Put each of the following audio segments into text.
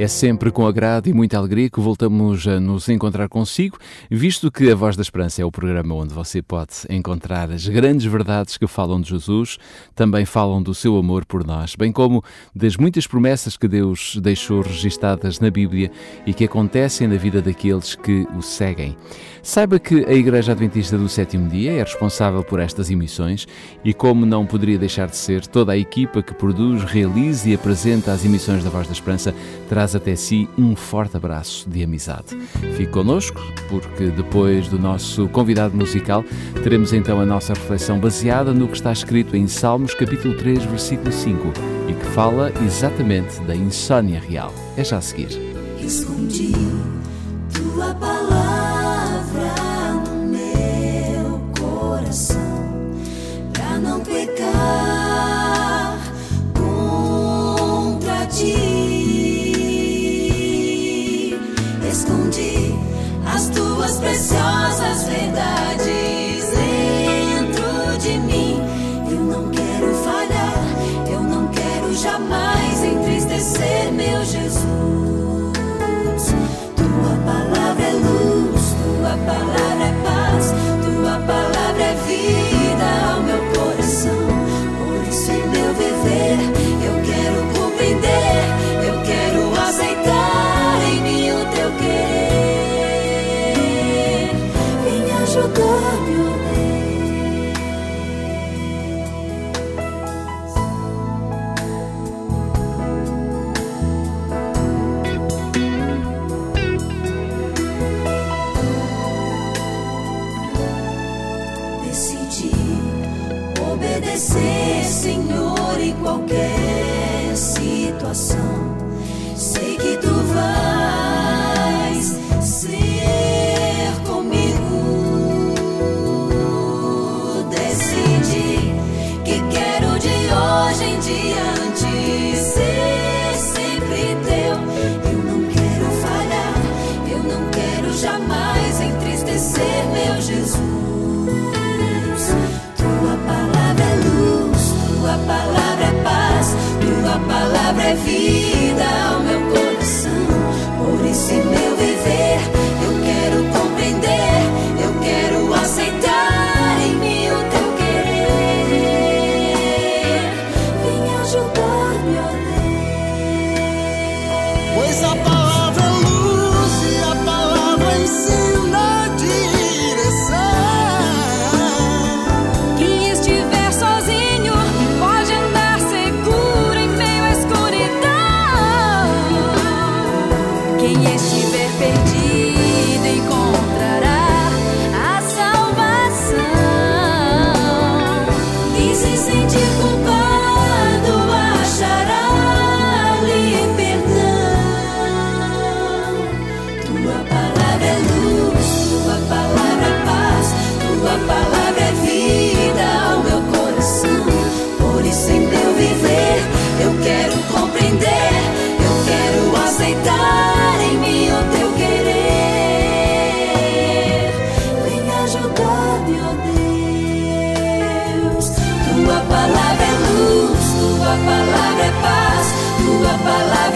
É sempre com agrado e muita alegria que voltamos a nos encontrar consigo, visto que a Voz da Esperança é o programa onde você pode encontrar as grandes verdades que falam de Jesus, também falam do seu amor por nós, bem como das muitas promessas que Deus deixou registadas na Bíblia e que acontecem na vida daqueles que o seguem. Saiba que a Igreja Adventista do Sétimo Dia é responsável por estas emissões e, como não poderia deixar de ser, toda a equipa que produz, realiza e apresenta as emissões da Voz da Esperança traz até si um forte abraço de amizade. Fique connosco, porque depois do nosso convidado musical, teremos então a nossa reflexão baseada no que está escrito em Salmos, capítulo 3, versículo 5, e que fala exatamente da insônia real. É já a seguir. Escondi tua palavra no meu coração pra não pecar as tuas preciosas obedecer, Senhor, em qualquer situação. Sei que tu vais ser comigo. Decidi que quero de hoje em diante ser sempre teu. Eu não quero falhar, eu não quero jamais entristecer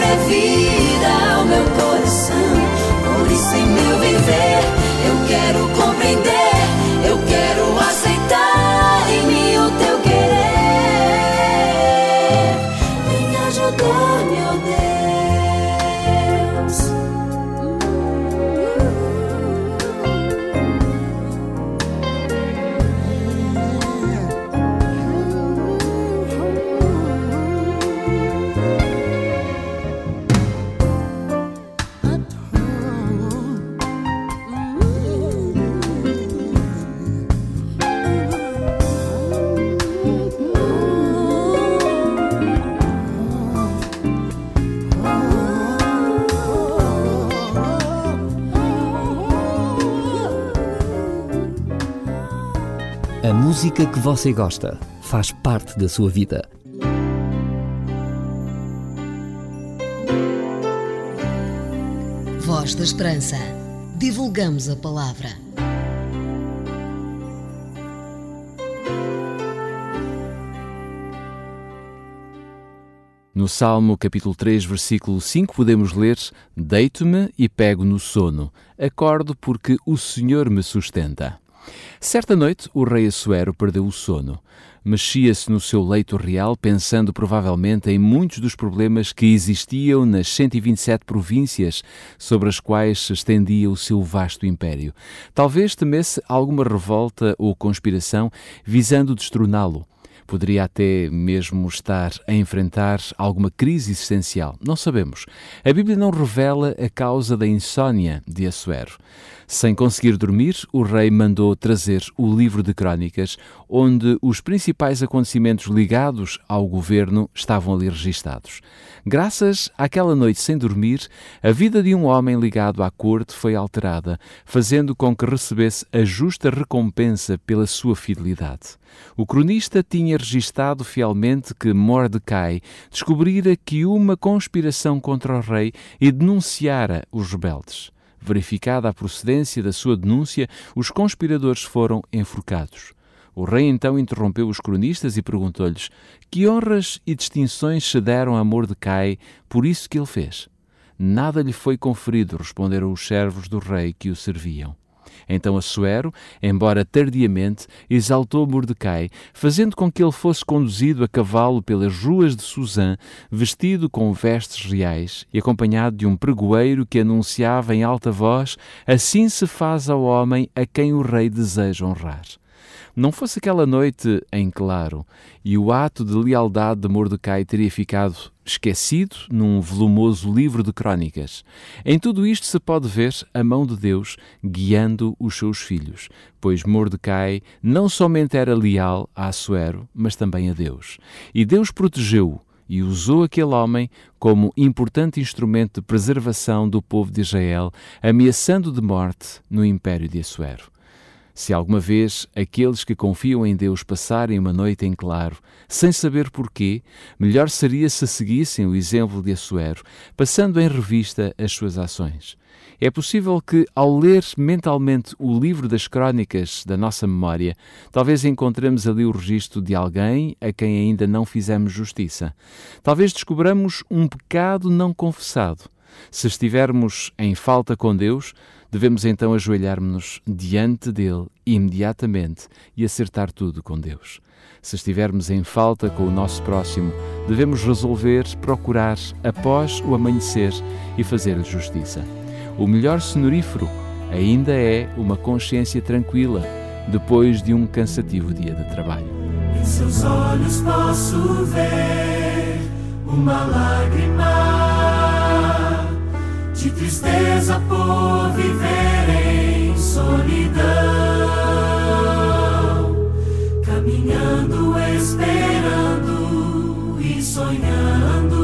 palavra é música que você gosta faz parte da sua vida. Voz da Esperança. Divulgamos a palavra. No Salmo capítulo 3, versículo 5, podemos ler: Deito-me e pego no sono, acordo porque o Senhor me sustenta. Certa noite, o rei Assuero perdeu o sono. Mexia-se no seu leito real, pensando provavelmente em muitos dos problemas que existiam nas 127 províncias sobre as quais se estendia o seu vasto império. Talvez temesse alguma revolta ou conspiração visando destroná-lo poderia até mesmo estar a enfrentar alguma crise existencial. Não sabemos. A Bíblia não revela a causa da insônia de Assuero. Sem conseguir dormir, o rei mandou trazer o livro de crônicas, onde os principais acontecimentos ligados ao governo estavam ali registados. Graças àquela noite sem dormir, a vida de um homem ligado à corte foi alterada, fazendo com que recebesse a justa recompensa pela sua fidelidade. O cronista tinha registado fielmente que Mordecai descobrira que uma conspiração contra o rei e denunciara os rebeldes. Verificada a procedência da sua denúncia, os conspiradores foram enforcados. O rei então interrompeu os cronistas e perguntou-lhes que honras e distinções se deram a Mordecai por isso que ele fez. Nada lhe foi conferido, responderam os servos do rei que o serviam. Então Assuero, embora tardiamente, exaltou Mordecai, fazendo com que ele fosse conduzido a cavalo pelas ruas de Suzã, vestido com vestes reais e acompanhado de um pregoeiro que anunciava em alta voz: Assim se faz ao homem a quem o rei deseja honrar. Não fosse aquela noite em claro, e o ato de lealdade de Mordecai teria ficado esquecido num volumoso livro de crônicas. Em tudo isto se pode ver a mão de Deus guiando os seus filhos, pois Mordecai não somente era leal a Assuero, mas também a Deus. E Deus protegeu-o e usou aquele homem como importante instrumento de preservação do povo de Israel, ameaçando de morte no império de Assuero. Se alguma vez aqueles que confiam em Deus passarem uma noite em claro, sem saber porquê, melhor seria se seguissem o exemplo de Assuero, passando em revista as suas ações. É possível que, ao ler mentalmente o livro das crónicas da nossa memória, talvez encontremos ali o registro de alguém a quem ainda não fizemos justiça. Talvez descobramos um pecado não confessado. Se estivermos em falta com Deus, Devemos então ajoelhar-nos diante dele imediatamente e acertar tudo com Deus. Se estivermos em falta com o nosso próximo, devemos resolver procurar após o amanhecer e fazer-lhe justiça. O melhor sonorífero ainda é uma consciência tranquila depois de um cansativo dia de trabalho. Em seus olhos posso ver uma lágrima tristeza por viver em solidão, caminhando, esperando e sonhando,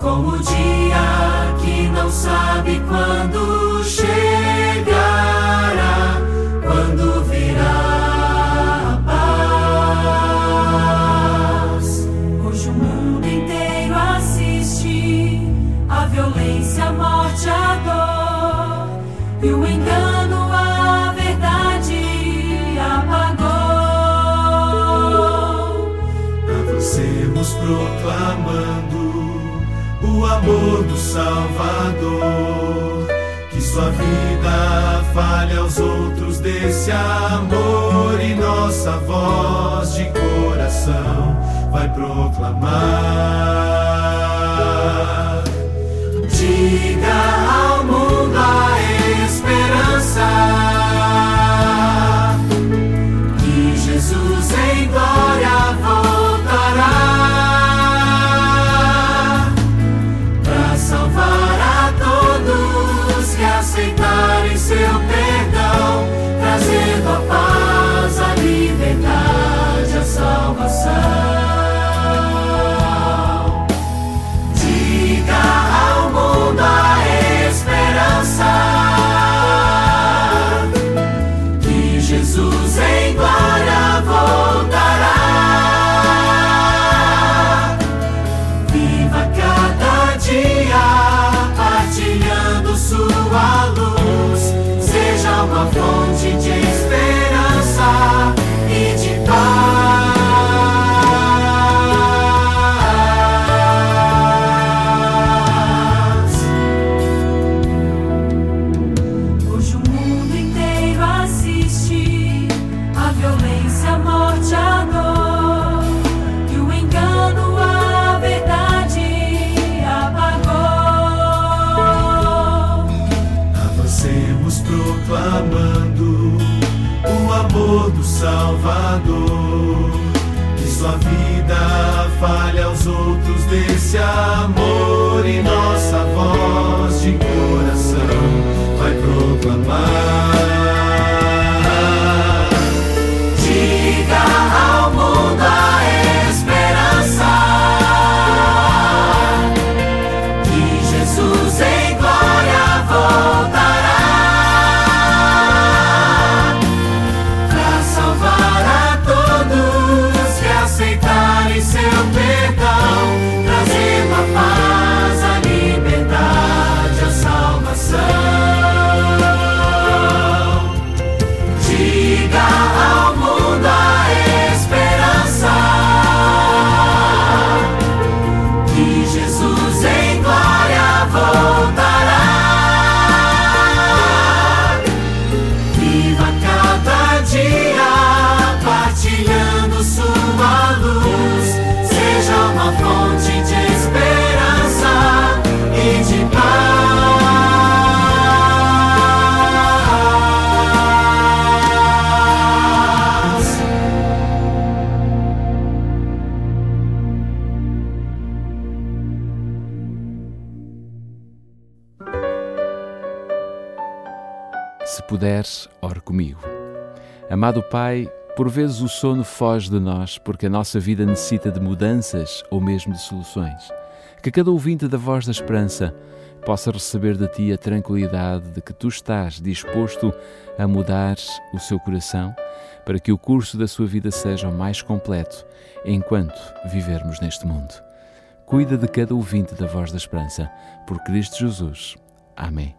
como o dia que não sabe quando Salvador. Que sua vida fale aos outros desse amor e nossa voz de coração vai proclamar. Diga todo Salvador. Que sua vida fale aos outros desse amor e nossa voz de coração vai proclamar. Puderes, ore comigo. Amado Pai, por vezes o sono foge de nós porque a nossa vida necessita de mudanças ou mesmo de soluções. Que cada ouvinte da voz da esperança possa receber de Ti a tranquilidade de que Tu estás disposto a mudar o seu coração para que o curso da sua vida seja o mais completo enquanto vivermos neste mundo. Cuida de cada ouvinte da voz da esperança, por Cristo Jesus. Amém.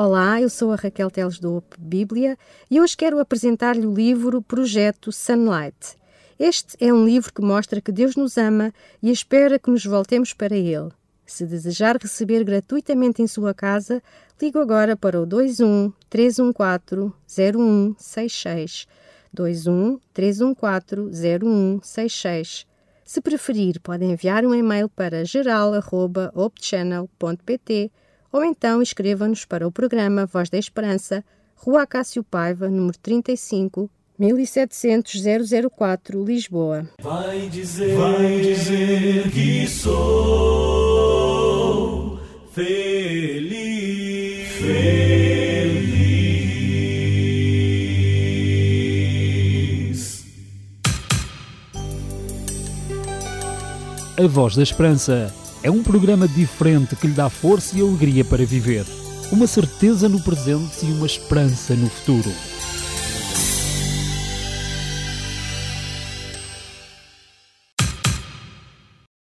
Olá, eu sou a Raquel Teles do Op Bíblia e hoje quero apresentar-lhe o livro Projeto Sunlight. Este é um livro que mostra que Deus nos ama e espera que nos voltemos para Ele. Se desejar receber gratuitamente em sua casa, ligue agora para o 21 314 0166. 21 314 0166. Se preferir, pode enviar um e-mail para geral.opchannel.pt ou então escreva-nos para o programa Voz da Esperança, Rua Cássio Paiva, número 35, 1700 004, Lisboa. Vai dizer, vai dizer que sou feliz, feliz. A Voz da Esperança é um programa diferente que lhe dá força e alegria para viver. Uma certeza no presente e uma esperança no futuro.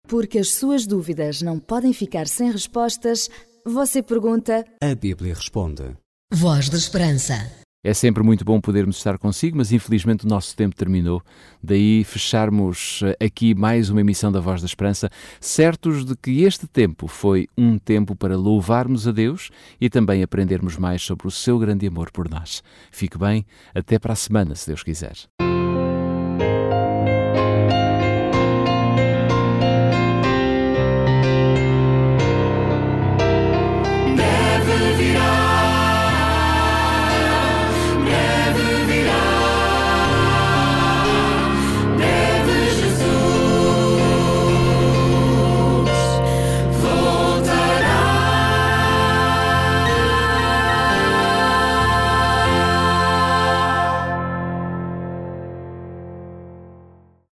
Porque as suas dúvidas não podem ficar sem respostas, você pergunta. A Bíblia responde. Voz da Esperança. É sempre muito bom podermos estar consigo, mas infelizmente o nosso tempo terminou. Daí fecharmos eh, aqui mais uma emissão da Voz da Esperança, certos de que este tempo foi um tempo para louvarmos a Deus e também aprendermos mais sobre o seu grande amor por nós. Fique bem, até para a semana, se Deus quiser.